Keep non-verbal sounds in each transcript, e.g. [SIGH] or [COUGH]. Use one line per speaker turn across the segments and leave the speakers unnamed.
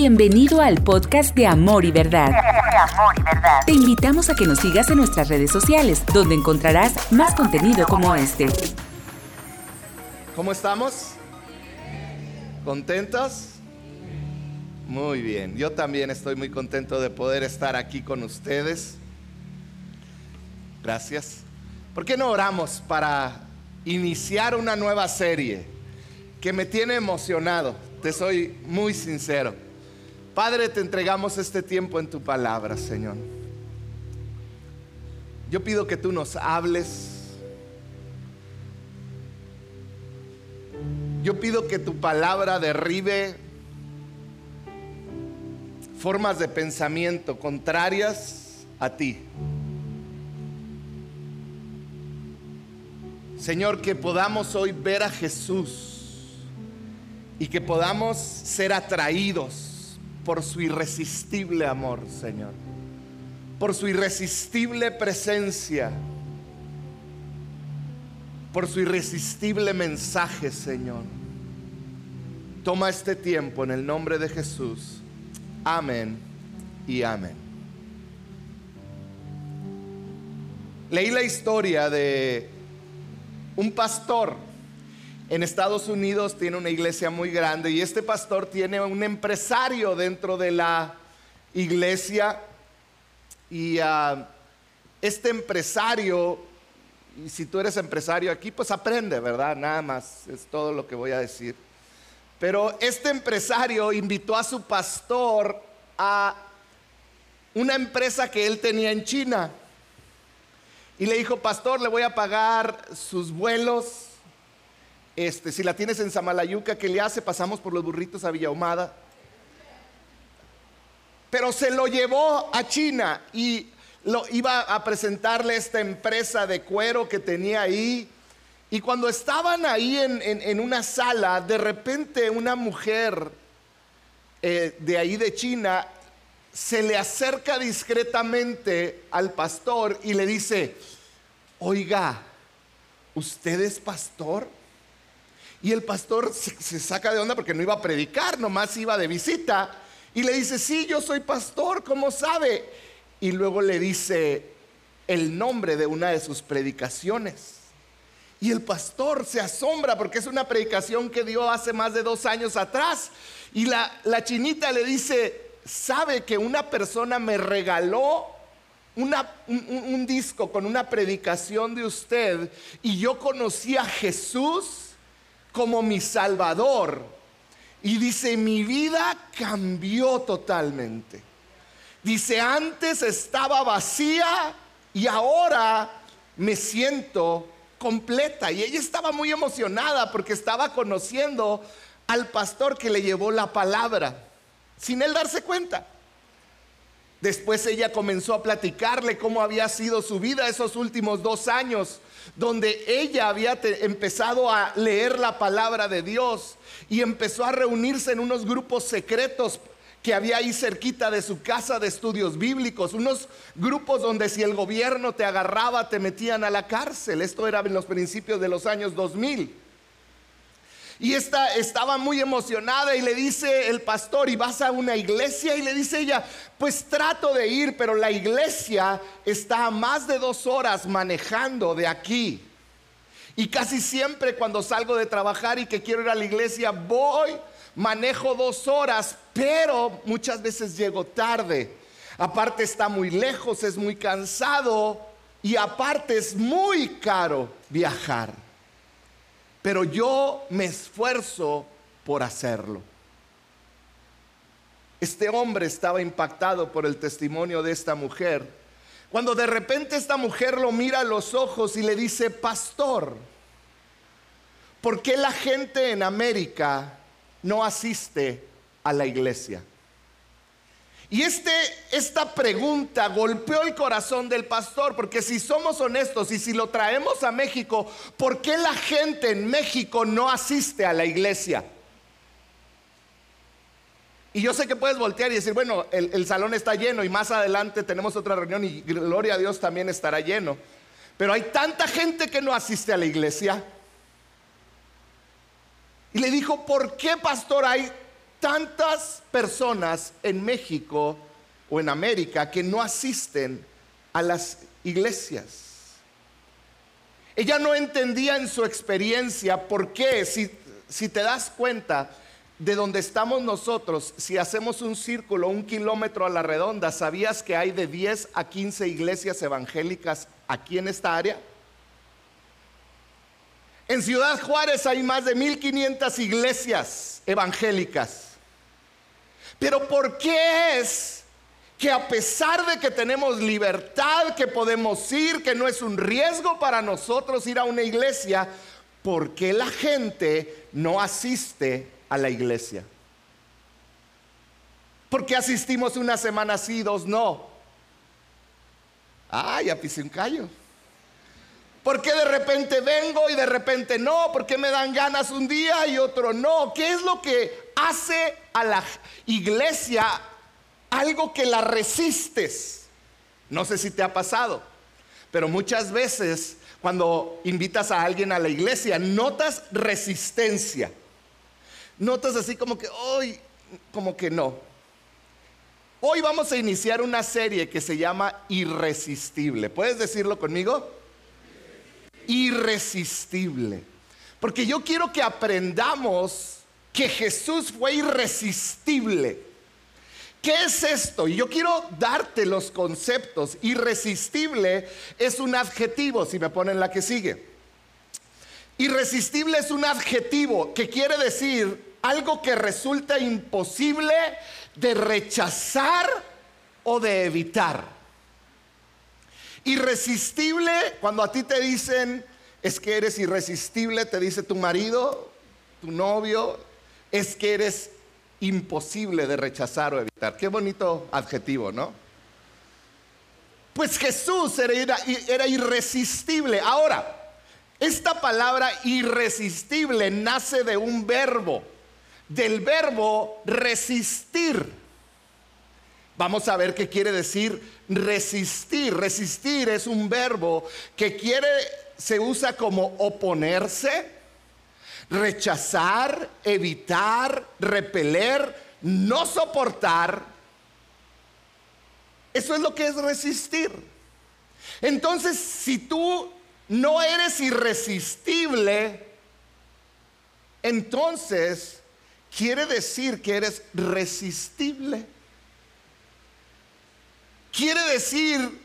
Bienvenido al podcast de Amor y Verdad. Te invitamos a que nos sigas en nuestras redes sociales, donde encontrarás más contenido como este.
¿Cómo estamos? ¿Contentos? Muy bien, yo también estoy muy contento de poder estar aquí con ustedes. Gracias. ¿Por qué no oramos para iniciar una nueva serie que me tiene emocionado? Te soy muy sincero. Padre, te entregamos este tiempo en tu palabra, Señor. Yo pido que tú nos hables. Yo pido que tu palabra derribe formas de pensamiento contrarias a ti. Señor, que podamos hoy ver a Jesús y que podamos ser atraídos por su irresistible amor, Señor. Por su irresistible presencia. Por su irresistible mensaje, Señor. Toma este tiempo en el nombre de Jesús. Amén y amén. Leí la historia de un pastor en Estados Unidos tiene una iglesia muy grande y este pastor tiene un empresario dentro de la iglesia y ah, este empresario, y si tú eres empresario aquí, pues aprende, ¿verdad? Nada más, es todo lo que voy a decir. Pero este empresario invitó a su pastor a una empresa que él tenía en China. Y le dijo, pastor, le voy a pagar sus vuelos, este, si la tienes en Samalayuca, ¿qué le hace? Pasamos por los burritos a Villahumada. Pero se lo llevó a China y lo iba a presentarle esta empresa de cuero que tenía ahí. Y cuando estaban ahí en, una sala, de repente una mujer eh, de ahí de China se le acerca discretamente al pastor y le dice, oiga, ¿usted es pastor? Y el pastor se, saca de onda porque no iba a predicar, nomás iba de visita. Y le dice, sí, yo soy pastor, ¿cómo sabe? Y luego le dice el nombre de una de sus predicaciones. Y el pastor se asombra porque es una predicación que dio hace más de dos años atrás. Y la, la chinita le dice, ¿sabe que una persona me regaló una, un disco con una predicación de usted y yo conocí a Jesús? Como mi Salvador. Y dice, mi vida cambió totalmente. Dice, antes estaba vacía y ahora me siento completa. Y ella estaba muy emocionada porque estaba conociendo al pastor que le llevó la palabra, sin él darse cuenta. Después ella comenzó a platicarle cómo había sido su vida esos últimos dos años donde ella había empezado a leer la palabra de Dios y empezó a reunirse en unos grupos secretos que había ahí cerquita de su casa de estudios bíblicos, unos grupos donde si el gobierno te agarraba te metían a la cárcel. Esto era en los principios de los años 2000. Y esta estaba muy emocionada y le dice el pastor, ¿y vas a una iglesia? Y le dice ella, pues trato de ir, pero la iglesia está a más de dos horas manejando de aquí. Y casi siempre cuando salgo de trabajar y que quiero ir a la iglesia, voy, manejo dos horas, pero muchas veces llego tarde. Aparte está muy lejos, es muy cansado y aparte es muy caro viajar pero yo me esfuerzo por hacerlo. Este hombre estaba impactado por el testimonio de esta mujer, cuando de repente esta mujer lo mira a los ojos y le dice, pastor, ¿por qué la gente en América no asiste a la iglesia? Y este, esta pregunta golpeó el corazón del pastor, porque si somos honestos y si lo traemos a México, ¿por qué la gente en México no asiste a la iglesia? Y yo sé que puedes voltear y decir, bueno, el, el salón está lleno y más adelante tenemos otra reunión y gloria a Dios también estará lleno. Pero hay tanta gente que no asiste a la iglesia. Y le dijo, ¿por qué pastor hay tantas personas en México o en América que no asisten a las iglesias. Ella no entendía en su experiencia por qué, si, te das cuenta de donde estamos nosotros, si hacemos un círculo, un kilómetro a la redonda, ¿sabías que hay de 10 a 15 iglesias evangélicas aquí en esta área? En Ciudad Juárez hay más de 1500 iglesias evangélicas. Pero ¿por qué es que a pesar de que tenemos libertad, que podemos ir, que no es un riesgo para nosotros ir a una iglesia, ¿por qué la gente no asiste a la iglesia? ¿Por qué asistimos una semana sí, dos no? Ah, ya pisé un callo. ¿Por qué de repente vengo y de repente no? ¿Por qué me dan ganas un día y otro no? ¿Qué es lo que hace a la iglesia algo que la resistes. No sé si te ha pasado, pero muchas veces cuando invitas a alguien a la iglesia, notas resistencia. Notas así como que, hoy, como que no. Hoy vamos a iniciar una serie que se llama Irresistible. ¿Puedes decirlo conmigo? Irresistible. Porque yo quiero que aprendamos que Jesús fue irresistible. ¿Qué es esto? Y yo quiero darte los conceptos. Irresistible es un adjetivo, si me ponen la que sigue. Irresistible es un adjetivo que quiere decir algo que resulta imposible de rechazar o de evitar. Irresistible, cuando a ti te dicen, es que eres irresistible, te dice tu marido, tu novio, es que eres imposible de rechazar o evitar. Qué bonito adjetivo, ¿no? Pues Jesús era, era, irresistible. Ahora, esta palabra irresistible nace de un verbo, del verbo resistir. Vamos a ver qué quiere decir resistir. Resistir es un verbo que quiere, se usa como oponerse, rechazar, evitar, repeler, no soportar. Eso es lo que es resistir. Entonces, si tú no eres irresistible, entonces quiere decir que eres resistible. Quiere decir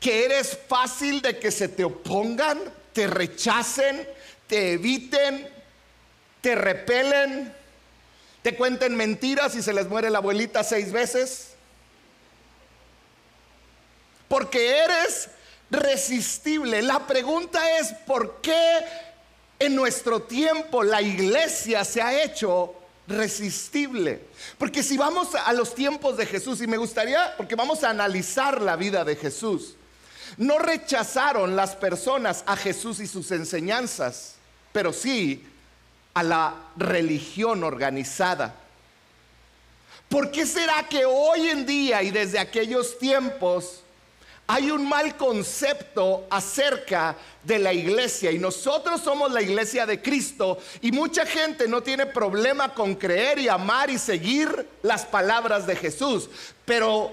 que eres fácil de que se te opongan, te rechacen, te eviten, te repelen, te cuenten mentiras y se les muere la abuelita seis veces. Porque eres resistible. La pregunta es, ¿por qué en nuestro tiempo la iglesia se ha hecho resistible? Porque si vamos a los tiempos de Jesús, y me gustaría, porque vamos a analizar la vida de Jesús, no rechazaron las personas a Jesús y sus enseñanzas, pero sí a la religión organizada. ¿Por qué será que hoy en día y desde aquellos tiempos hay un mal concepto acerca de la iglesia y nosotros somos la iglesia de Cristo y mucha gente no tiene problema con creer y amar y seguir las palabras de Jesús, pero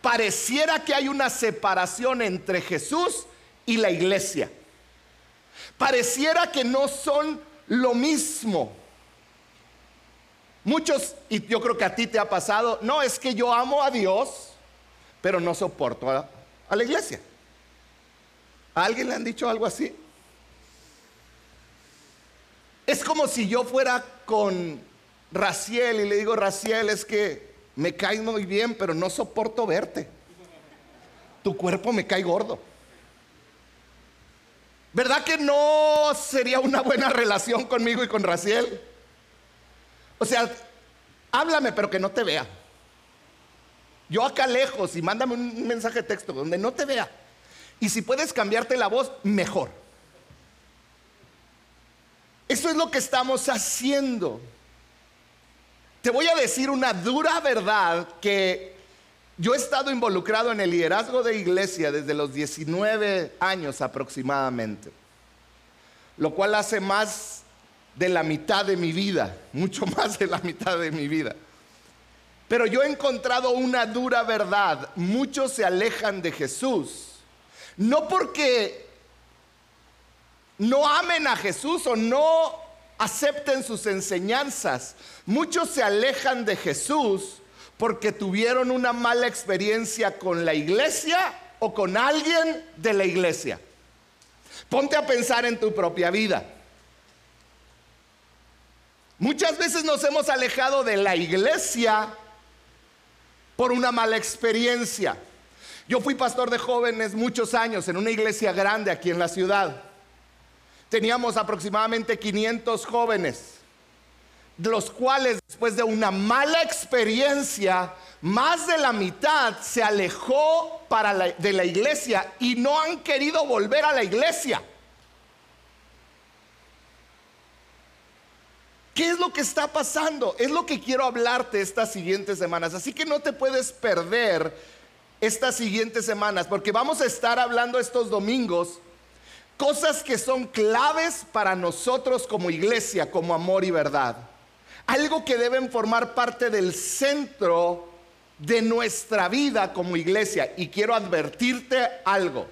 pareciera que hay una separación entre Jesús y la iglesia. Pareciera que no son lo mismo. Muchos, y yo creo que a ti te ha pasado, no es que yo amo a Dios, pero no soporto a, la iglesia. ¿A alguien le han dicho algo así? Es como si yo fuera con Raciel y le digo, Raciel, es que me caes muy bien, pero no soporto verte. Tu cuerpo me cae gordo. ¿Verdad que no sería una buena relación conmigo y con Raciel? O sea, háblame, pero que no te vea. Yo acá lejos y mándame un mensaje de texto donde no te vea. Y si puedes cambiarte la voz, mejor. Eso es lo que estamos haciendo. Te voy a decir una dura verdad que yo he estado involucrado en el liderazgo de iglesia desde los 19 años aproximadamente, lo cual hace más de la mitad de mi vida, mucho [LAUGHS] más de la mitad de mi vida. Pero yo he encontrado una dura verdad. Muchos se alejan de Jesús. No porque no amen a Jesús o no acepten sus enseñanzas. Muchos se alejan de Jesús porque tuvieron una mala experiencia con la iglesia o con alguien de la iglesia. Ponte a pensar en tu propia vida. Muchas veces nos hemos alejado de la iglesia por una mala experiencia. Yo fui pastor de jóvenes muchos años en una iglesia grande aquí en la ciudad. Teníamos aproximadamente 500 jóvenes, los cuales después de una mala experiencia, más de la mitad se alejó para de la iglesia y no han querido volver a la iglesia. ¿Qué es lo que está pasando? Es lo que quiero hablarte estas siguientes semanas. Así que no te puedes perder estas siguientes semanas, porque vamos a estar hablando estos domingos cosas que son claves para nosotros como iglesia, como amor y verdad. Algo que deben formar parte del centro de nuestra vida como iglesia. Y quiero advertirte algo.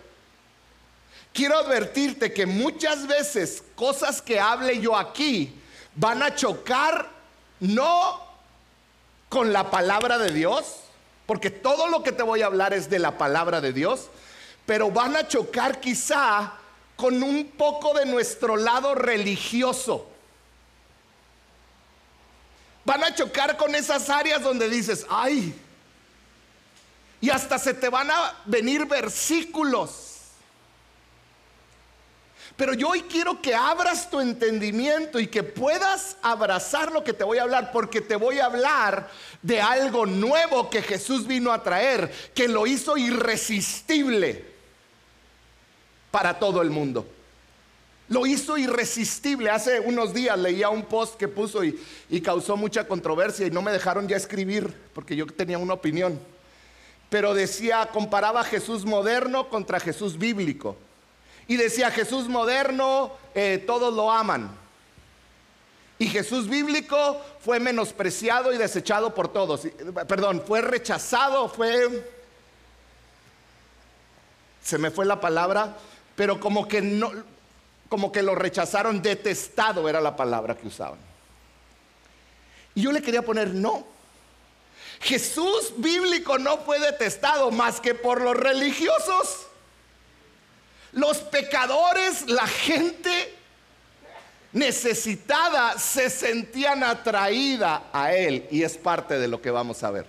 Quiero advertirte que muchas veces cosas que hable yo aquí, van a chocar no con la palabra de Dios, porque todo lo que te voy a hablar es de la palabra de Dios, pero van a chocar quizá con un poco de nuestro lado religioso. Van a chocar con esas áreas donde dices, ay, y hasta se te van a venir versículos pero yo hoy quiero que abras tu entendimiento y que puedas abrazar lo que te voy a hablar, porque te voy a hablar de algo nuevo que Jesús vino a traer, que lo hizo irresistible para todo el mundo. Lo hizo irresistible. Hace unos días leía un post que puso y, y, causó mucha controversia y no me dejaron ya escribir porque yo tenía una opinión. Pero decía, comparaba Jesús moderno contra Jesús bíblico. Y decía, Jesús moderno, eh, todos lo aman. Y Jesús bíblico fue menospreciado y desechado por todos. Perdón, fue rechazado, fue... Se me fue la palabra, pero como que no, como que lo rechazaron, detestado era la palabra que usaban. Y yo le quería poner no. Jesús bíblico no fue detestado más que por los religiosos. Los pecadores, la gente necesitada, se sentían atraída a Él y es parte de lo que vamos a ver.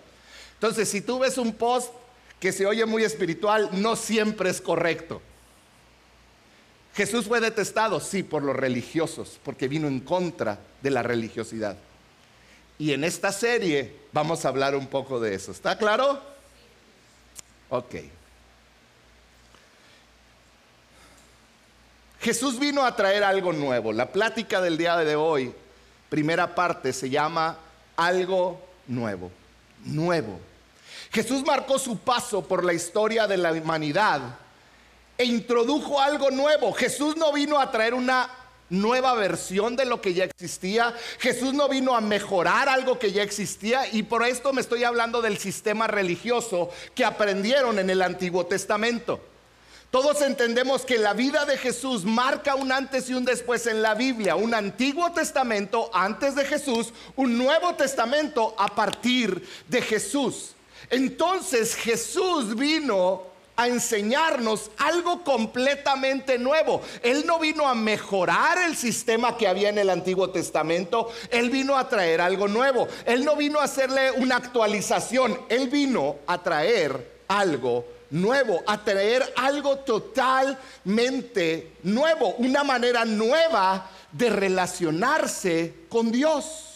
Entonces, si tú ves un post que se oye muy espiritual, no siempre es correcto. Jesús fue detestado, sí, por los religiosos, porque vino en contra de la religiosidad. Y en esta serie vamos a hablar un poco de eso. ¿Está claro? Ok. Jesús vino a traer algo nuevo. La plática del día de hoy, primera parte, se llama algo nuevo. Nuevo. Jesús marcó su paso por la historia de la humanidad e introdujo algo nuevo. Jesús no vino a traer una nueva versión de lo que ya existía. Jesús no vino a mejorar algo que ya existía y por esto me estoy hablando del sistema religioso que aprendieron en el Antiguo Testamento. Todos entendemos que la vida de Jesús marca un antes y un después en la Biblia, un Antiguo Testamento antes de Jesús, un Nuevo Testamento a partir de Jesús. Entonces Jesús vino a enseñarnos algo completamente nuevo. Él no vino a mejorar el sistema que había en el Antiguo Testamento, Él vino a traer algo nuevo. Él no vino a hacerle una actualización, Él vino a traer algo nuevo, a traer algo totalmente nuevo, una manera nueva de relacionarse con Dios.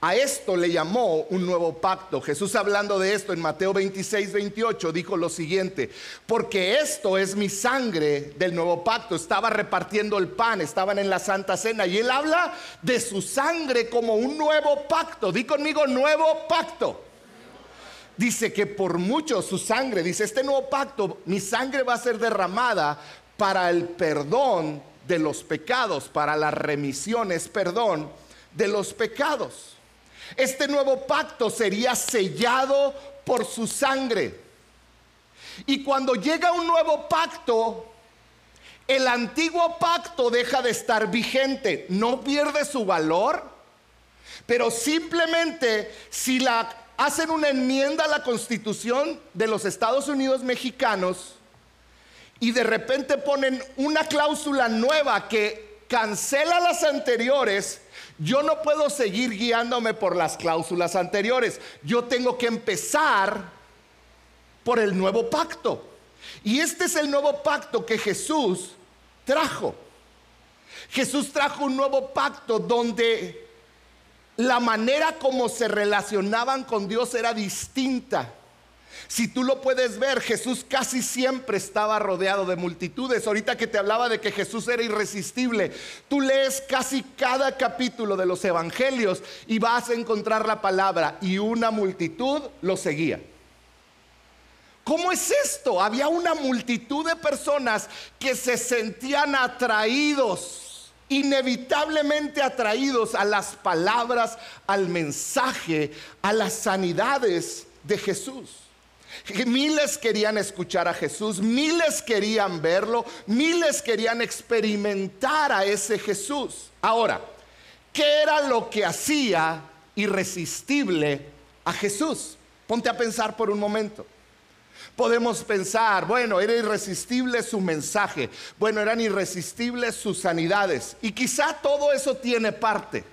A esto le llamó un nuevo pacto. Jesús hablando de esto en Mateo 26, 28 dijo lo siguiente, porque esto es mi sangre del nuevo pacto. Estaba repartiendo el pan, estaban en la Santa Cena y él habla de su sangre como un nuevo pacto. Di conmigo nuevo pacto dice que por mucho su sangre, dice, este nuevo pacto, mi sangre va a ser derramada para el perdón de los pecados, para las remisiones, perdón de los pecados. Este nuevo pacto sería sellado por su sangre. Y cuando llega un nuevo pacto, el antiguo pacto deja de estar vigente, no pierde su valor, pero simplemente si hacen una enmienda a la Constitución de los Estados Unidos mexicanos y de repente ponen una cláusula nueva que cancela las anteriores, yo no puedo seguir guiándome por las cláusulas anteriores. Yo tengo que empezar por el nuevo pacto. Y este es el nuevo pacto que Jesús trajo. Jesús trajo un nuevo pacto donde la manera como se relacionaban con Dios era distinta. Si tú lo puedes ver, Jesús casi siempre estaba rodeado de multitudes. Ahorita que te hablaba de que Jesús era irresistible, tú lees casi cada capítulo de los evangelios y vas a encontrar la palabra y una multitud lo seguía. ¿Cómo es esto? Había una multitud de personas que se sentían atraídos, inevitablemente atraídos a las palabras, al mensaje, a las sanidades de Jesús. Miles querían escuchar a Jesús, miles querían verlo, miles querían experimentar a ese Jesús. Ahora, ¿qué era lo que hacía irresistible a Jesús? Ponte a pensar por un momento. Podemos pensar, bueno, era irresistible su mensaje, bueno, eran irresistibles sus sanidades, y quizá todo eso tiene parte.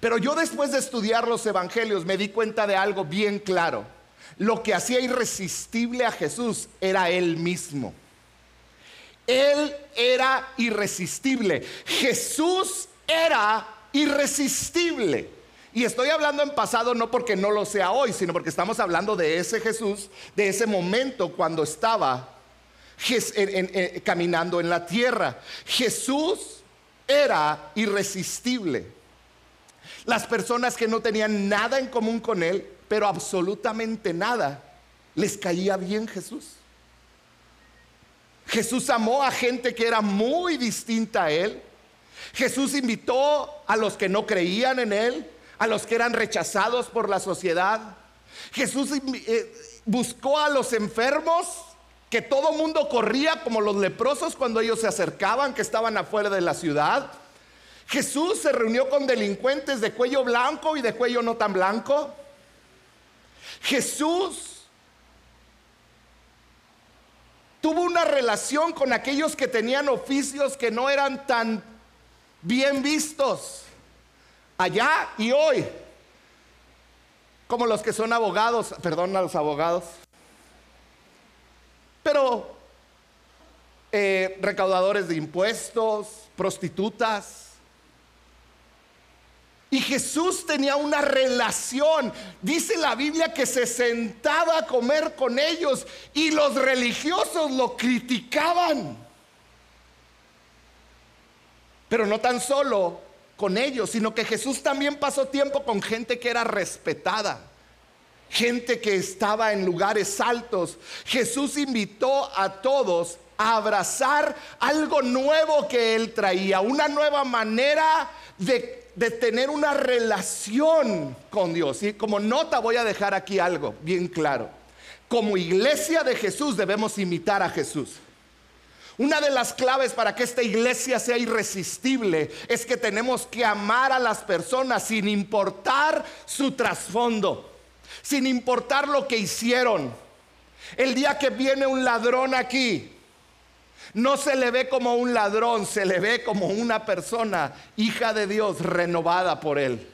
Pero yo después de estudiar los evangelios me di cuenta de algo bien claro. Lo que hacía irresistible a Jesús era Él mismo. Él era irresistible. Jesús era irresistible. Y estoy hablando en pasado no porque no lo sea hoy, sino porque estamos hablando de ese Jesús, de ese momento cuando estaba caminando en la tierra. Jesús era irresistible. Las personas que no tenían nada en común con Él pero absolutamente nada les caía bien Jesús. Jesús amó a gente que era muy distinta a Él. Jesús invitó a los que no creían en Él, a los que eran rechazados por la sociedad. Jesús eh, buscó a los enfermos, que todo mundo corría como los leprosos cuando ellos se acercaban, que estaban afuera de la ciudad. Jesús se reunió con delincuentes de cuello blanco y de cuello no tan blanco. Jesús tuvo una relación con aquellos que tenían oficios que no eran tan bien vistos allá y hoy, como los que son abogados, perdón a los abogados, pero eh, recaudadores de impuestos, prostitutas, y Jesús tenía una relación. Dice la Biblia que se sentaba a comer con ellos y los religiosos lo criticaban. Pero no tan solo con ellos, sino que Jesús también pasó tiempo con gente que era respetada. Gente que estaba en lugares altos. Jesús invitó a todos a abrazar algo nuevo que él traía, una nueva manera de de tener una relación con Dios. Y como nota voy a dejar aquí algo bien claro. Como iglesia de Jesús debemos imitar a Jesús. Una de las claves para que esta iglesia sea irresistible es que tenemos que amar a las personas sin importar su trasfondo, sin importar lo que hicieron. El día que viene un ladrón aquí, no se le ve como un ladrón, se le ve como una persona, hija de Dios, renovada por Él.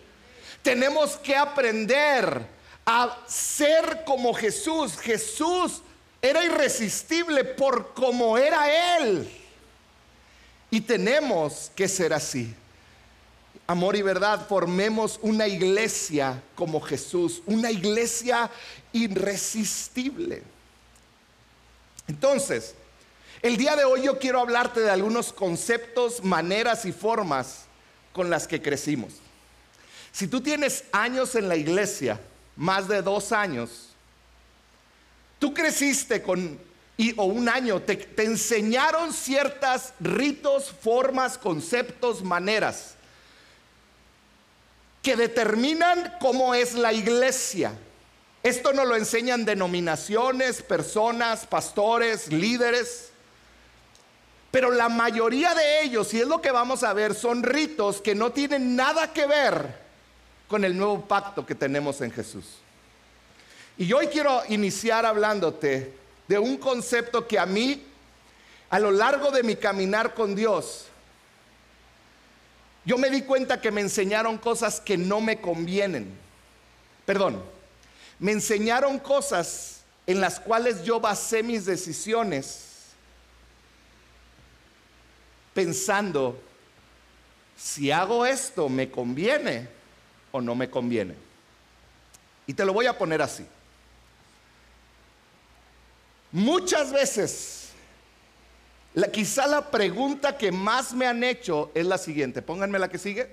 Tenemos que aprender a ser como Jesús. Jesús era irresistible por como era Él. Y tenemos que ser así. Amor y verdad, formemos una iglesia como Jesús, una iglesia irresistible. Entonces, el día de hoy yo quiero hablarte de algunos conceptos, maneras y formas con las que crecimos. Si tú tienes años en la iglesia, más de dos años, tú creciste con, y, o un año, te, te enseñaron ciertas ritos, formas, conceptos, maneras. que determinan cómo es la iglesia. Esto nos lo enseñan denominaciones, personas, pastores, líderes. Pero la mayoría de ellos, y es lo que vamos a ver, son ritos que no tienen nada que ver con el nuevo pacto que tenemos en Jesús. Y hoy quiero iniciar hablándote de un concepto que a mí, a lo largo de mi caminar con Dios, yo me di cuenta que me enseñaron cosas que no me convienen. Perdón, me enseñaron cosas en las cuales yo basé mis decisiones pensando, si hago esto, ¿me conviene o no me conviene? Y te lo voy a poner así. Muchas veces, quizá la pregunta que más me han hecho es la siguiente. Pónganme la que sigue.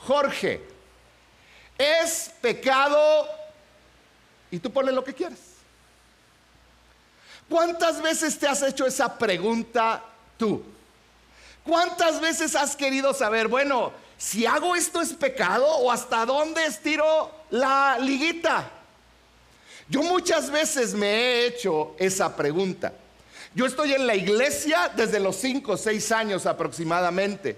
Jorge, ¿es pecado? Y tú pones lo que quieres. ¿Cuántas veces te has hecho esa pregunta tú? ¿Cuántas veces has querido saber, bueno, si hago esto es pecado o hasta dónde estiro la liguita? Yo muchas veces me he hecho esa pregunta. Yo estoy en la iglesia desde los 5 o 6 años aproximadamente.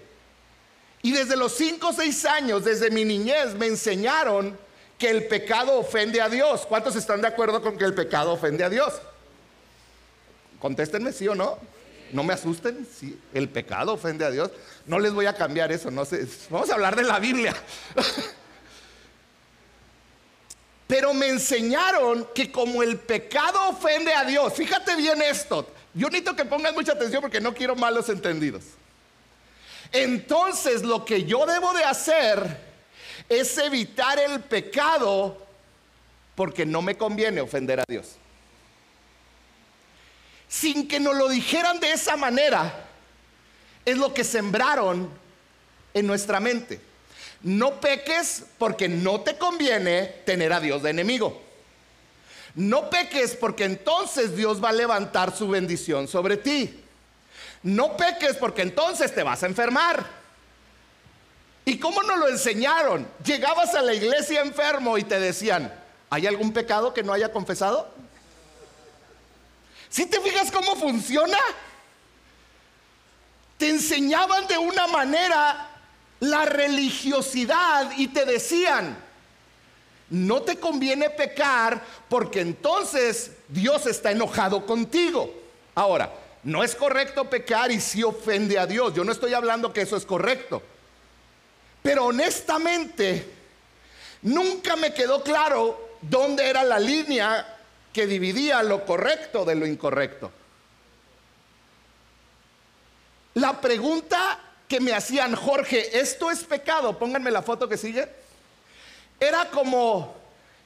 Y desde los 5 o 6 años, desde mi niñez, me enseñaron que el pecado ofende a Dios. ¿Cuántos están de acuerdo con que el pecado ofende a Dios? Contéstenme sí o no. No me asusten, si el pecado ofende a Dios. No les voy a cambiar eso, no sé. Vamos a hablar de la Biblia. [LAUGHS] Pero me enseñaron que como el pecado ofende a Dios, fíjate bien esto, yo necesito que pongas mucha atención porque no quiero malos entendidos. Entonces lo que yo debo de hacer es evitar el pecado porque no me conviene ofender a Dios. Sin que nos lo dijeran de esa manera, es lo que sembraron en nuestra mente. No peques porque no te conviene tener a Dios de enemigo. No peques porque entonces Dios va a levantar su bendición sobre ti. No peques porque entonces te vas a enfermar. ¿Y cómo nos lo enseñaron? Llegabas a la iglesia enfermo y te decían, ¿hay algún pecado que no haya confesado? Si te fijas cómo funciona? Te enseñaban de una manera la religiosidad y te decían, no te conviene pecar porque entonces Dios está enojado contigo. Ahora, no es correcto pecar y si ofende a Dios. Yo no estoy hablando que eso es correcto. Pero honestamente, nunca me quedó claro dónde era la línea que dividía lo correcto de lo incorrecto. La pregunta que me hacían, Jorge, esto es pecado, pónganme la foto que sigue, era como,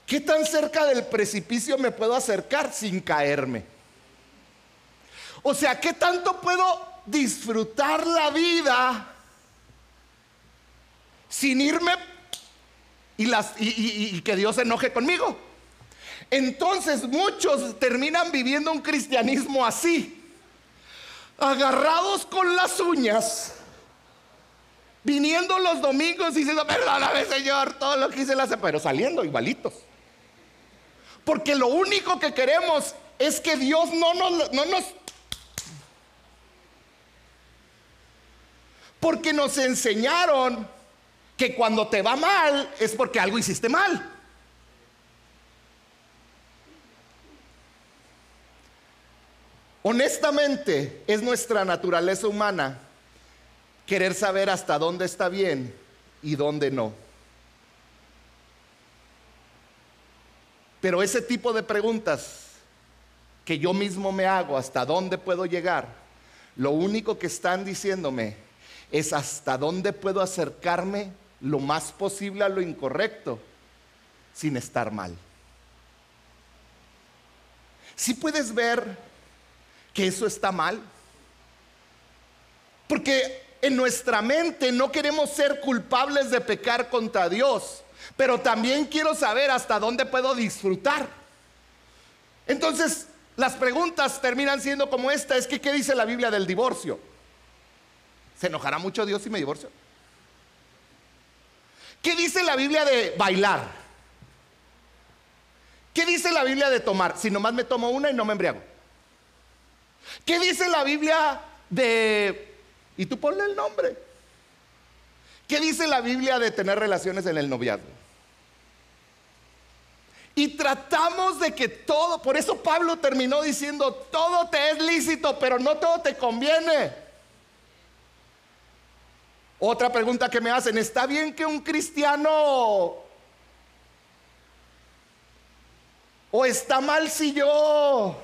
¿qué tan cerca del precipicio me puedo acercar sin caerme? O sea, ¿qué tanto puedo disfrutar la vida sin irme y, que Dios se enoje conmigo? Entonces muchos terminan viviendo un cristianismo así, agarrados con las uñas viniendo los domingos y diciendo, perdóname Señor, todo lo que hice la pero saliendo igualitos. Porque lo único que queremos es que Dios no nos, no nos... Porque nos enseñaron que cuando te va mal es porque algo hiciste mal. Honestamente, es nuestra naturaleza humana querer saber hasta dónde está bien y dónde no. Pero ese tipo de preguntas que yo mismo me hago, hasta dónde puedo llegar, lo único que están diciéndome es hasta dónde puedo acercarme lo más posible a lo incorrecto sin estar mal. Si puedes ver que eso está mal, porque en nuestra mente no queremos ser culpables de pecar contra Dios, pero también quiero saber hasta dónde puedo disfrutar. Entonces, las preguntas terminan siendo como esta, es que ¿qué dice la Biblia del divorcio? ¿Se enojará mucho Dios si me divorcio? ¿Qué dice la Biblia de bailar? ¿Qué dice la Biblia de tomar? Si nomás me tomo una y no me embriago. ¿Qué dice la Biblia de... Y tú ponle el nombre. ¿Qué dice la Biblia de tener relaciones en el noviazgo? Y tratamos de que todo, por eso Pablo terminó diciendo, todo te es lícito, pero no todo te conviene. Otra pregunta que me hacen, ¿está bien que un cristiano... ¿O está mal si yo...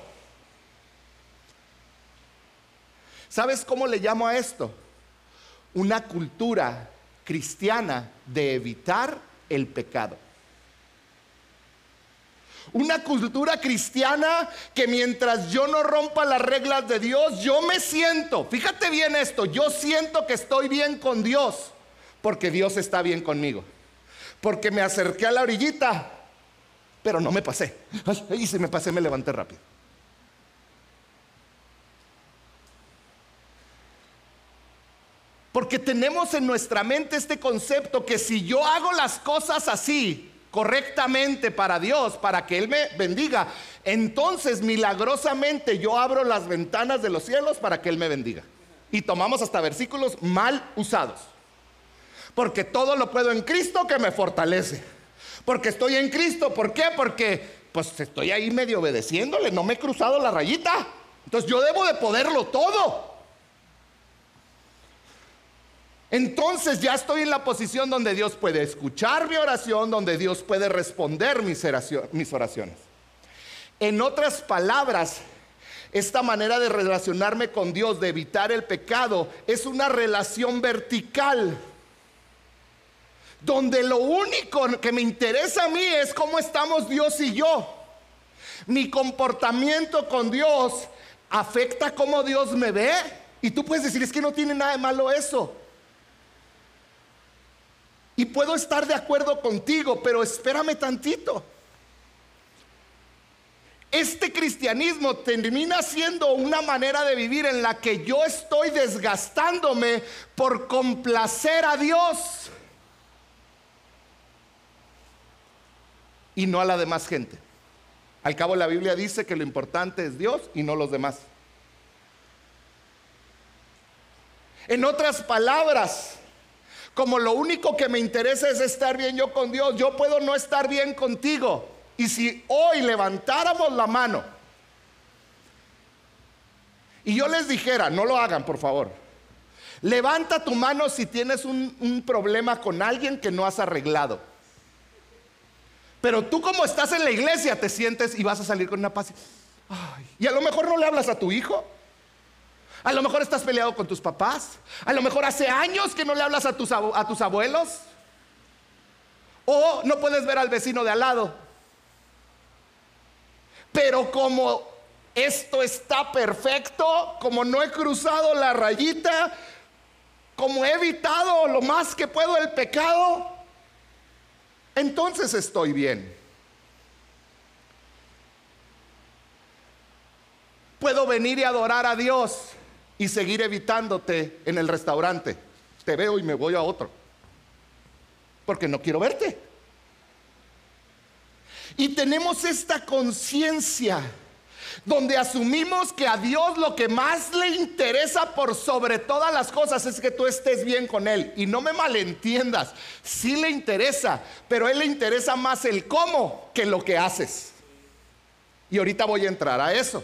¿Sabes cómo le llamo a esto? Una cultura cristiana de evitar el pecado. Una cultura cristiana que mientras yo no rompa las reglas de Dios, yo me siento, fíjate bien esto, yo siento que estoy bien con Dios, porque Dios está bien conmigo. Porque me acerqué a la orillita, pero no me pasé. [LAUGHS] Y si me pasé, me levanté rápido. Porque tenemos en nuestra mente este concepto que si yo hago las cosas así, correctamente para Dios, para que Él me bendiga, entonces milagrosamente yo abro las ventanas de los cielos para que Él me bendiga. Y tomamos hasta versículos mal usados. Porque todo lo puedo en Cristo que me fortalece. Porque estoy en Cristo. ¿Por qué? Porque pues estoy ahí medio obedeciéndole, no me he cruzado la rayita. Entonces yo debo de poderlo todo. Entonces ya estoy en la posición donde Dios puede escuchar mi oración, donde Dios puede responder mis oraciones. En otras palabras, esta manera de relacionarme con Dios, de evitar el pecado, es una relación vertical. Donde lo único que me interesa a mí es cómo estamos Dios y yo. Mi comportamiento con Dios afecta cómo Dios me ve. Y tú puedes decir, es que no tiene nada de malo eso. Y puedo estar de acuerdo contigo, pero espérame tantito. Este cristianismo termina siendo una manera de vivir en la que yo estoy desgastándome por complacer a Dios y no a la demás gente. Al cabo la Biblia dice que lo importante es Dios y no los demás. En otras palabras, como lo único que me interesa es estar bien yo con Dios, yo puedo no estar bien contigo. Y si hoy levantáramos la mano y yo les dijera, no lo hagan por favor, levanta tu mano si tienes un, problema con alguien que no has arreglado. Pero tú como estás en la iglesia te sientes y vas a salir con una paz. y a lo mejor no le hablas a tu hijo. A lo mejor estás peleado con tus papás. A lo mejor hace años que no le hablas a tus, abuelos. O no puedes ver al vecino de al lado. Pero como esto está perfecto, como no he cruzado la rayita, como he evitado lo más que puedo el pecado, entonces estoy bien. Puedo venir y adorar a Dios y seguir evitándote en el restaurante. Te veo y me voy a otro. Porque no quiero verte. Y tenemos esta conciencia donde asumimos que a Dios lo que más le interesa por sobre todas las cosas es que tú estés bien con Él. Y no me malentiendas, sí le interesa, pero a Él le interesa más el cómo que lo que haces. Y ahorita voy a entrar a eso.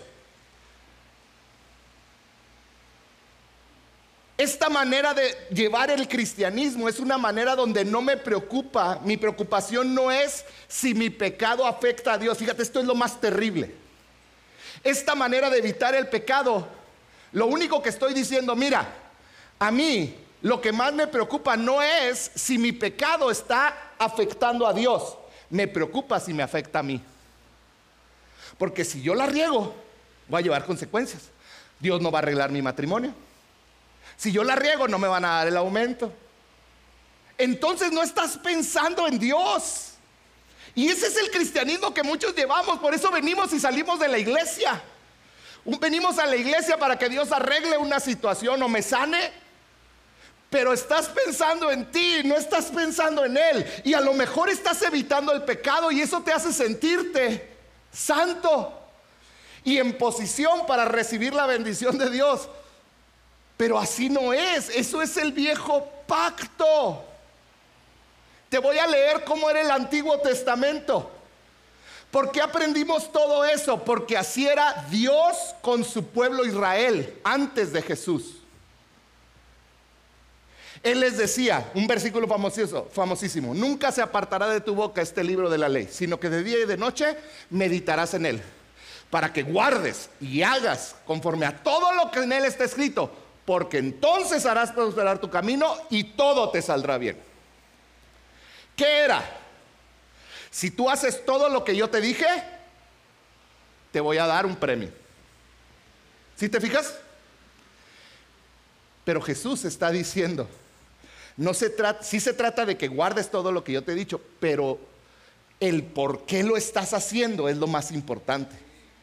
Esta manera de llevar el cristianismo es una manera donde no me preocupa, mi preocupación no es si mi pecado afecta a Dios. Fíjate, esto es lo más terrible. Esta manera de evitar el pecado, lo único que estoy diciendo, mira, a mí lo que más me preocupa no es si mi pecado está afectando a Dios, me preocupa si me afecta a mí. Porque si yo la riego, voy a llevar consecuencias. Dios no va a arreglar mi matrimonio. Si yo la riego, no me van a dar el aumento. Entonces no estás pensando en Dios. Y ese es el cristianismo que muchos llevamos. Por eso venimos y salimos de la iglesia. Venimos a la iglesia para que Dios arregle una situación o me sane. Pero estás pensando en ti, no estás pensando en Él. Y a lo mejor estás evitando el pecado y eso te hace sentirte santo y en posición para recibir la bendición de Dios. Pero así no es, eso es el viejo pacto. Te voy a leer cómo era el Antiguo Testamento. ¿Por qué aprendimos todo eso? Porque así era Dios con su pueblo Israel antes de Jesús. Él les decía, un versículo famosísimo, nunca se apartará de tu boca este libro de la ley, sino que de día y de noche meditarás en él, para que guardes y hagas conforme a todo lo que en él está escrito, porque entonces harás prosperar tu camino y todo te saldrá bien. ¿Qué era? Si tú haces todo lo que yo te dije, te voy a dar un premio. ¿Sí te fijas? Pero Jesús está diciendo, no se trata, sí se trata de que guardes todo lo que yo te he dicho, pero el por qué lo estás haciendo es lo más importante.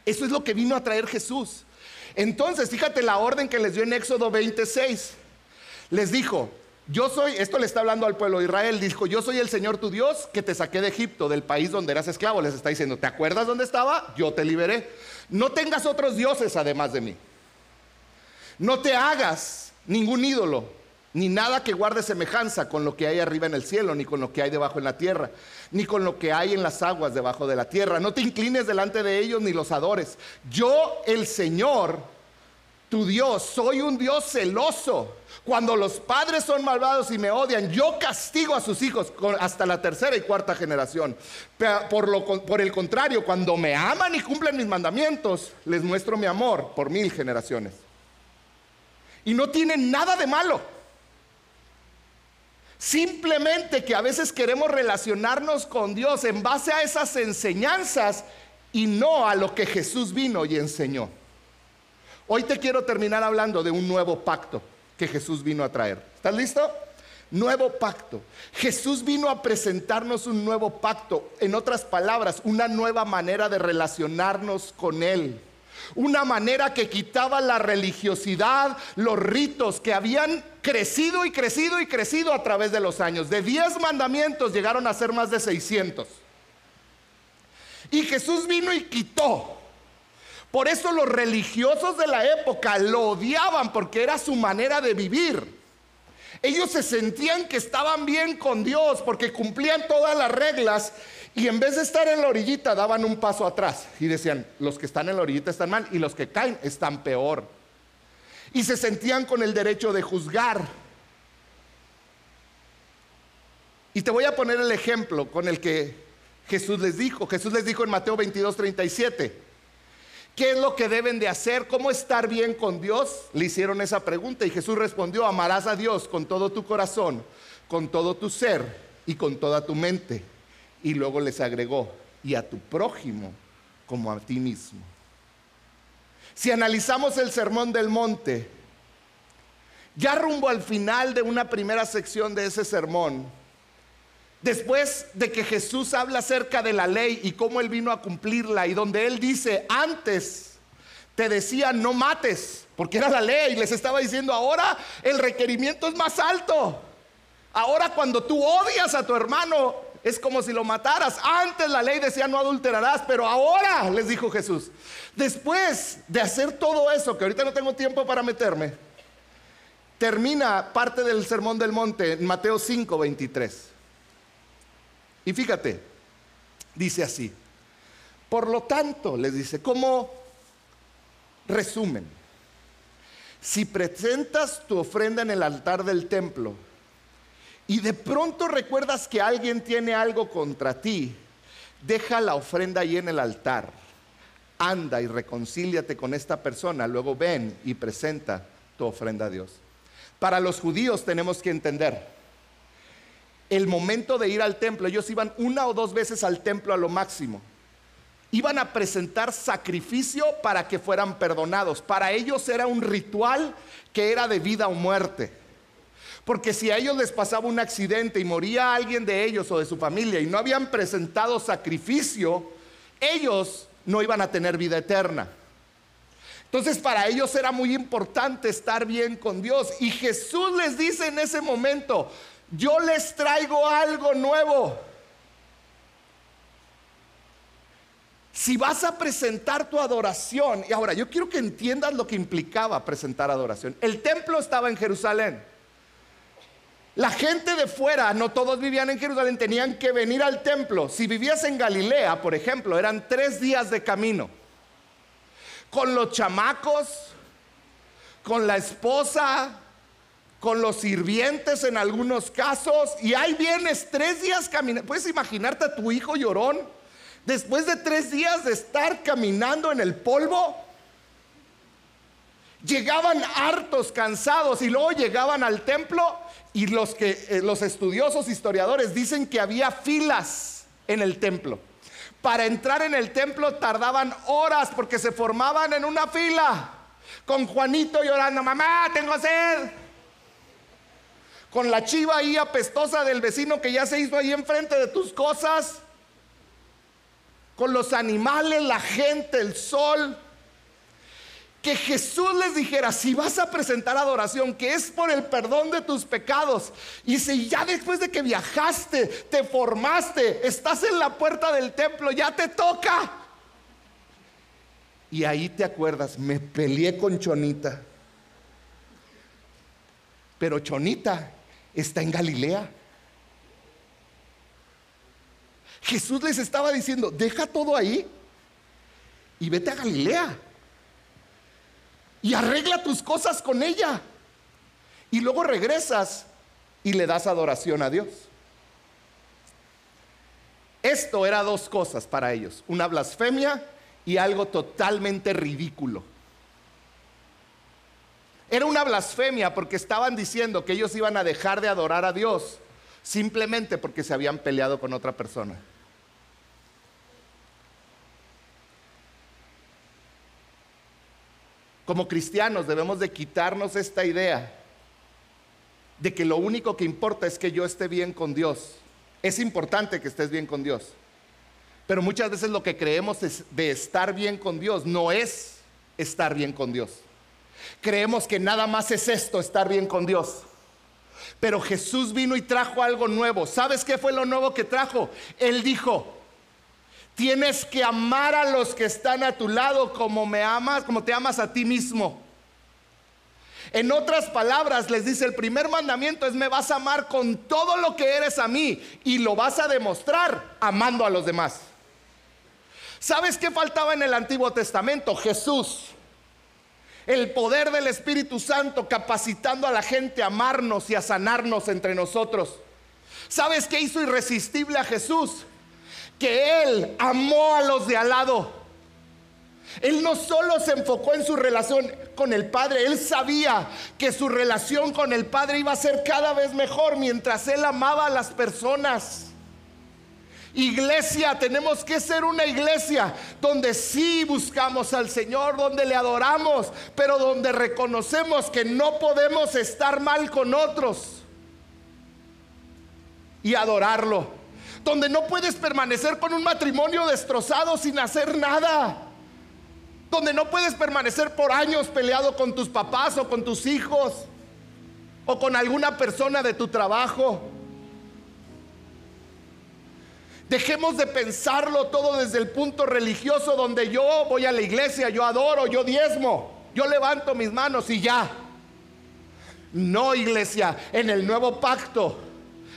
Eso es lo que vino a traer Jesús. Entonces, fíjate la orden que les dio en Éxodo 26. Les dijo, yo soy, esto le está hablando al pueblo de Israel, dijo, yo soy el Señor tu Dios que te saqué de Egipto, del país donde eras esclavo. Les está diciendo, ¿te acuerdas dónde estaba? Yo te liberé. No tengas otros dioses además de mí. No te hagas ningún ídolo ni nada que guarde semejanza con lo que hay arriba en el cielo, ni con lo que hay debajo en la tierra, ni con lo que hay en las aguas debajo de la tierra. No te inclines delante de ellos ni los adores. Yo, el Señor, tu Dios, soy un Dios celoso. Cuando los padres son malvados y me odian, yo castigo a sus hijos hasta la tercera y cuarta generación. Por, por el contrario, cuando me aman y cumplen mis mandamientos, les muestro mi amor por mil generaciones. Y no tienen nada de malo. Simplemente que a veces queremos relacionarnos con Dios en base a esas enseñanzas y no a lo que Jesús vino y enseñó. Hoy te quiero terminar hablando de un nuevo pacto que Jesús vino a traer. ¿Estás listo? Nuevo pacto. Jesús vino a presentarnos un nuevo pacto. En otras palabras, una nueva manera de relacionarnos con Él. Una manera que quitaba la religiosidad, los ritos que habían crecido y crecido y crecido a través de los años. De 10 mandamientos llegaron a ser más de 600. Y Jesús vino y quitó. Por eso los religiosos de la época lo odiaban porque era su manera de vivir. Ellos se sentían que estaban bien con Dios porque cumplían todas las reglas y en vez de estar en la orillita daban un paso atrás y decían, los que están en la orillita están mal y los que caen están peor y se sentían con el derecho de juzgar. Y te voy a poner el ejemplo con el que Jesús les dijo. Jesús les dijo en Mateo 22, 37. ¿Qué es lo que deben de hacer? ¿Cómo estar bien con Dios? Le hicieron esa pregunta y Jesús respondió, amarás a Dios con todo tu corazón, con todo tu ser y con toda tu mente. Y luego les agregó, y a tu prójimo como a ti mismo. Si analizamos el Sermón del Monte, ya rumbo al final de una primera sección de ese sermón, después de que Jesús habla acerca de la ley y cómo Él vino a cumplirla, y donde Él dice, antes te decía no mates, porque era la ley, y les estaba diciendo, ahora el requerimiento es más alto. Ahora cuando tú odias a tu hermano, es como si lo mataras. Antes la ley decía no adulterarás, pero ahora, les dijo Jesús, después de hacer todo eso, que ahorita no tengo tiempo para meterme, termina parte del Sermón del Monte en Mateo 5, 23. Y fíjate, dice así, por lo tanto, les dice, como resumen, si presentas tu ofrenda en el altar del templo, y de pronto recuerdas que alguien tiene algo contra ti, deja la ofrenda ahí en el altar. Anda y reconcíliate con esta persona, luego ven y presenta tu ofrenda a Dios. Para los judíos tenemos que entender, el momento de ir al templo, ellos iban una o dos veces al templo a lo máximo. Iban a presentar sacrificio para que fueran perdonados. Para ellos era un ritual que era de vida o muerte. Porque si a ellos les pasaba un accidente y moría alguien de ellos o de su familia y no habían presentado sacrificio, ellos no iban a tener vida eterna. Entonces para ellos era muy importante estar bien con Dios. Y Jesús les dice en ese momento, yo les traigo algo nuevo. Si vas a presentar tu adoración, y ahora yo quiero que entiendas lo que implicaba presentar adoración. El templo estaba en Jerusalén. La gente de fuera, no todos vivían en Jerusalén, tenían que venir al templo. Si vivías en Galilea, por ejemplo, eran tres días de camino. Con los chamacos, con la esposa, con los sirvientes en algunos casos, y ahí vienes tres días caminando. ¿Puedes imaginarte a tu hijo llorón? Después de tres días de estar caminando en el polvo, llegaban hartos, cansados, y luego llegaban al templo y los, que, eh, los estudiosos historiadores dicen que había filas en el templo. Para entrar en el templo tardaban horas porque se formaban en una fila. Con Juanito llorando, mamá, tengo sed. Con la chiva ahí apestosa del vecino que ya se hizo ahí enfrente de tus cosas con los animales, la gente, el sol. Que Jesús les dijera, si vas a presentar adoración, que es por el perdón de tus pecados, y si ya después de que viajaste, te formaste, estás en la puerta del templo, ya te toca. Y ahí te acuerdas, me peleé con Chonita. Pero Chonita está en Galilea. Jesús les estaba diciendo, deja todo ahí y vete a Galilea. Y arregla tus cosas con ella. Y luego regresas y le das adoración a Dios. Esto era dos cosas para ellos, una blasfemia y algo totalmente ridículo. Era una blasfemia porque estaban diciendo que ellos iban a dejar de adorar a Dios simplemente porque se habían peleado con otra persona. Como cristianos debemos de quitarnos esta idea de que lo único que importa es que yo esté bien con Dios. Es importante que estés bien con Dios. Pero muchas veces lo que creemos es de estar bien con Dios no es estar bien con Dios. Creemos que nada más es esto, estar bien con Dios. Pero Jesús vino y trajo algo nuevo. ¿Sabes qué fue lo nuevo que trajo? Él dijo, Tienes que amar a los que están a tu lado como me amas, como te amas a ti mismo. En otras palabras, les dice, el primer mandamiento es me vas a amar con todo lo que eres a mí y lo vas a demostrar amando a los demás. ¿Sabes qué faltaba en el Antiguo Testamento? Jesús. El poder del Espíritu Santo capacitando a la gente a amarnos y a sanarnos entre nosotros. ¿Sabes qué hizo irresistible a Jesús? que Él amó a los de al lado. Él no solo se enfocó en su relación con el Padre, Él sabía que su relación con el Padre iba a ser cada vez mejor mientras Él amaba a las personas. Iglesia, tenemos que ser una iglesia donde sí buscamos al Señor, donde le adoramos, pero donde reconocemos que no podemos estar mal con otros y adorarlo donde no puedes permanecer con un matrimonio destrozado sin hacer nada, donde no puedes permanecer por años peleado con tus papás o con tus hijos o con alguna persona de tu trabajo. Dejemos de pensarlo todo desde el punto religioso donde yo voy a la iglesia, yo adoro, yo diezmo, yo levanto mis manos y ya. No, iglesia, en el nuevo pacto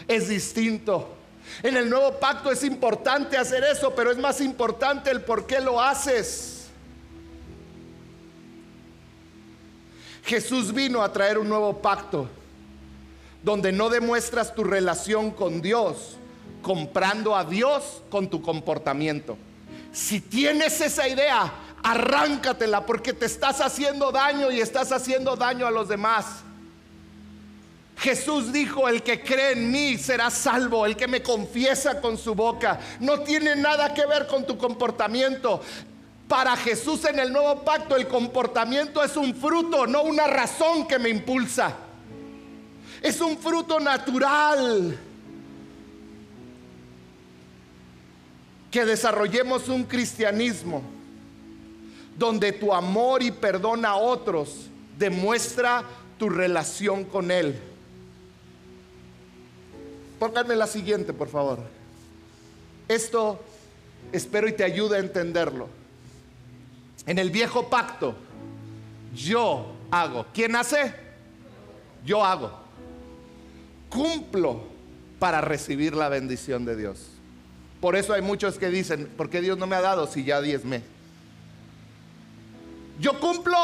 es distinto. En el nuevo pacto es importante hacer eso, pero es más importante el por qué lo haces. Jesús vino a traer un nuevo pacto donde no demuestras tu relación con Dios comprando a Dios con tu comportamiento. Si tienes esa idea, arráncatela porque te estás haciendo daño y estás haciendo daño a los demás. Jesús dijo, el que cree en mí será salvo, el que me confiesa con su boca. No tiene nada que ver con tu comportamiento. Para Jesús en el nuevo pacto el comportamiento es un fruto, no una razón que me impulsa. Es un fruto natural. Que desarrollemos un cristianismo donde tu amor y perdón a otros demuestra tu relación con Él. Pónganme la siguiente, por favor. Esto espero y te ayude a entenderlo. En el viejo pacto, yo hago. ¿Quién hace? Yo hago. Cumplo para recibir la bendición de Dios. Por eso hay muchos que dicen, ¿por qué Dios no me ha dado si ya diezmé? Yo cumplo,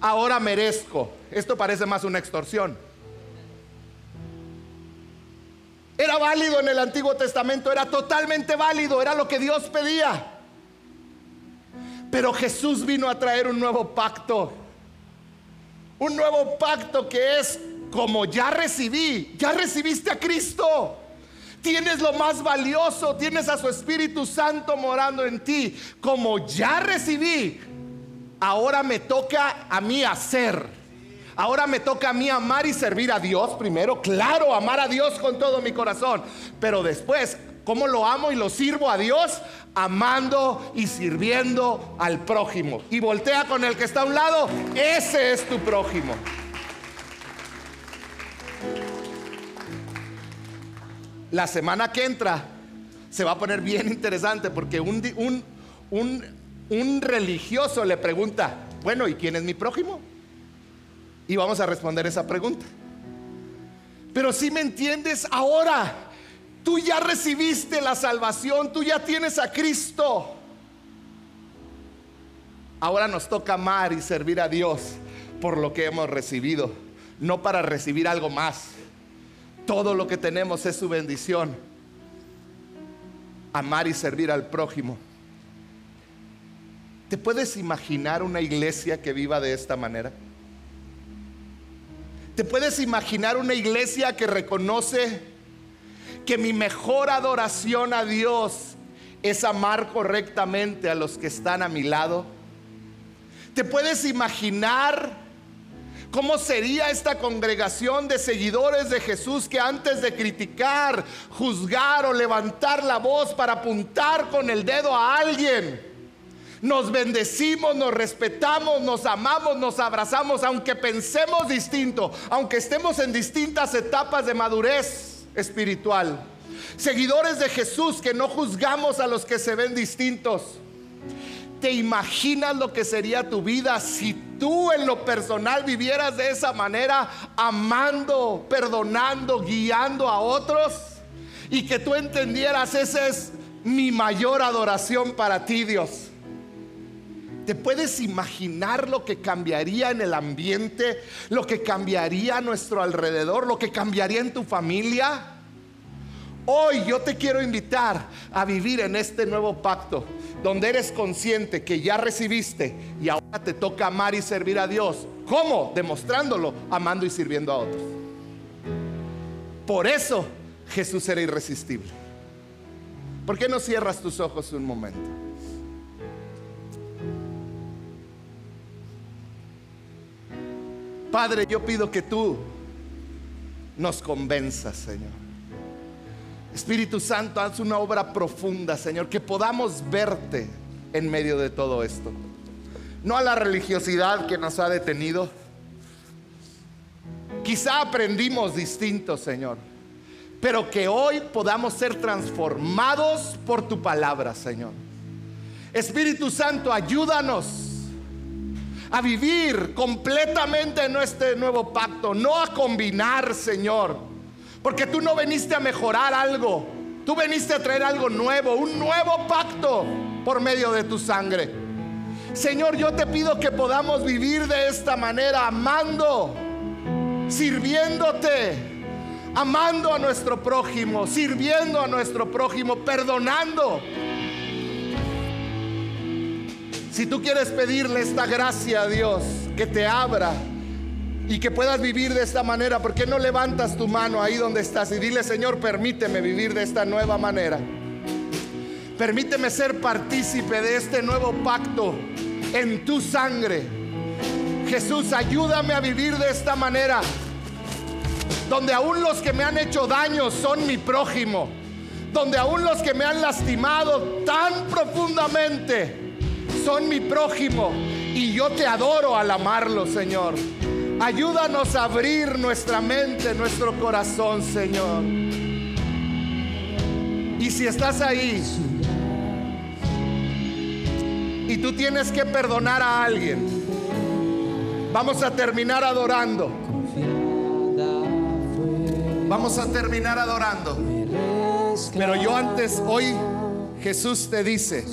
ahora merezco. Esto parece más una extorsión. Era válido en el Antiguo Testamento, era totalmente válido, era lo que Dios pedía. Pero Jesús vino a traer un nuevo pacto. Un nuevo pacto que es como ya recibí, ya recibiste a Cristo. Tienes lo más valioso, tienes a su Espíritu Santo morando en ti. Como ya recibí, ahora me toca a mí hacer. Ahora me toca a mí amar y servir a Dios primero. Claro, amar a Dios con todo mi corazón. Pero después, ¿cómo lo amo y lo sirvo a Dios? Amando y sirviendo al prójimo. Y voltea con el que está a un lado. Ese es tu prójimo. La semana que entra se va a poner bien interesante porque un, religioso le pregunta, bueno, ¿y quién es mi prójimo? Y vamos a responder esa pregunta. Pero si me entiendes ahora, tú ya recibiste la salvación, tú ya tienes a Cristo. Ahora nos toca amar y servir a Dios por lo que hemos recibido, no para recibir algo más. Todo lo que tenemos es su bendición. Amar y servir al prójimo. ¿Te puedes imaginar una iglesia que viva de esta manera? ¿Te puedes imaginar una iglesia que reconoce que mi mejor adoración a Dios es amar correctamente a los que están a mi lado? ¿Te puedes imaginar cómo sería esta congregación de seguidores de Jesús que antes de criticar, juzgar o levantar la voz para apuntar con el dedo a alguien, nos bendecimos, nos respetamos, nos amamos, nos abrazamos, aunque pensemos distinto, aunque estemos en distintas etapas de madurez espiritual. Seguidores de Jesús que no juzgamos a los que se ven distintos. ¿Te imaginas lo que sería tu vida si tú en lo personal vivieras de esa manera, amando, perdonando, guiando a otros? Y que tú entendieras, esa es mi mayor adoración para ti, Dios. ¿Te puedes imaginar lo que cambiaría en el ambiente, lo que cambiaría a nuestro alrededor, lo que cambiaría en tu familia? Hoy yo te quiero invitar a vivir en este nuevo pacto, donde eres consciente que ya recibiste y ahora te toca amar y servir a Dios. ¿Cómo? Demostrándolo, amando y sirviendo a otros. Por eso Jesús era irresistible. ¿Por qué no cierras tus ojos un momento? Padre, yo pido que tú nos convenzas, Señor. Espíritu Santo, haz una obra profunda, Señor, que podamos verte en medio de todo esto. No a la religiosidad que nos ha detenido. Quizá aprendimos distinto, Señor, pero que hoy podamos ser transformados por tu palabra, Señor. Espíritu Santo, ayúdanos a vivir completamente en este nuevo pacto, no a combinar, Señor. Porque tú no veniste a mejorar algo, tú veniste a traer algo nuevo, un nuevo pacto por medio de tu sangre. Señor, yo te pido que podamos vivir de esta manera, amando, sirviéndote, amando a nuestro prójimo, sirviendo a nuestro prójimo, perdonando si tú quieres pedirle esta gracia a Dios, que te abra y que puedas vivir de esta manera, ¿por qué no levantas tu mano ahí donde estás y dile, Señor, permíteme vivir de esta nueva manera? Permíteme ser partícipe de este nuevo pacto en tu sangre. Jesús, ayúdame a vivir de esta manera, donde aún los que me han hecho daño son mi prójimo, donde aún los que me han lastimado tan profundamente, son mi prójimo. Y yo te adoro al amarlo, Señor. Ayúdanos a abrir nuestra mente, nuestro corazón, Señor. Y si estás ahí y tú tienes que perdonar a alguien, vamos a terminar adorando. Vamos a terminar adorando. Pero yo antes, hoy Jesús te dice,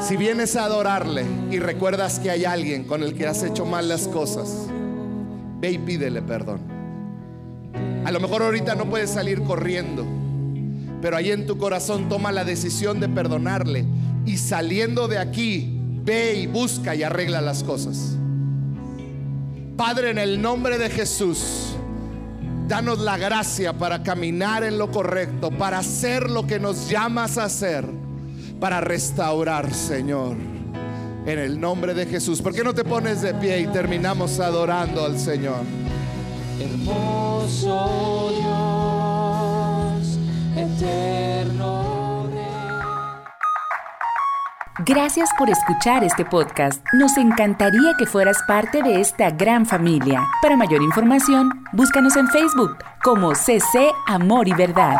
si vienes a adorarle y recuerdas que hay alguien con el que has hecho mal las cosas, ve y pídele perdón. A lo mejor ahorita no puedes salir corriendo, pero ahí en tu corazón toma la decisión de perdonarle y saliendo de aquí, ve y busca y arregla las cosas. Padre, en el nombre de Jesús, danos la gracia para caminar en lo correcto, para hacer lo que nos llamas a hacer, para restaurar, Señor. En el nombre de Jesús. ¿Por qué no te pones de pie y terminamos adorando al Señor?
Hermoso Dios, eterno.
Gracias por escuchar este podcast. Nos encantaría que fueras parte de esta gran familia. Para mayor información, búscanos en Facebook como CC Amor y Verdad.